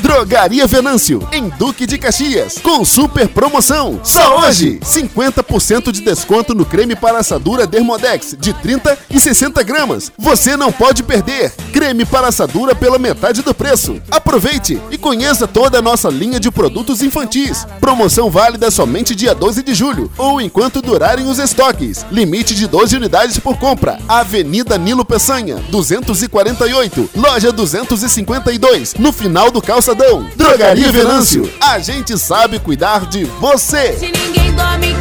Drogaria Venâncio, em Duque de Caxias, com super promoção. Só hoje, 50% de desconto no creme para assadura Dermodex de 30 e 60 gramas. Você não pode perder. Creme para assadura pela metade do preço. Aproveite e conheça toda a nossa linha de produtos infantis. Promoção válida somente dia 12 de julho ou enquanto durarem os estoques. Limite de 12 unidades por compra. Avenida Nilo Peçanha, 248, loja 252, no final do calçadão. Drogaria Venâncio, a gente sabe cuidar de você. Se ninguém dorme,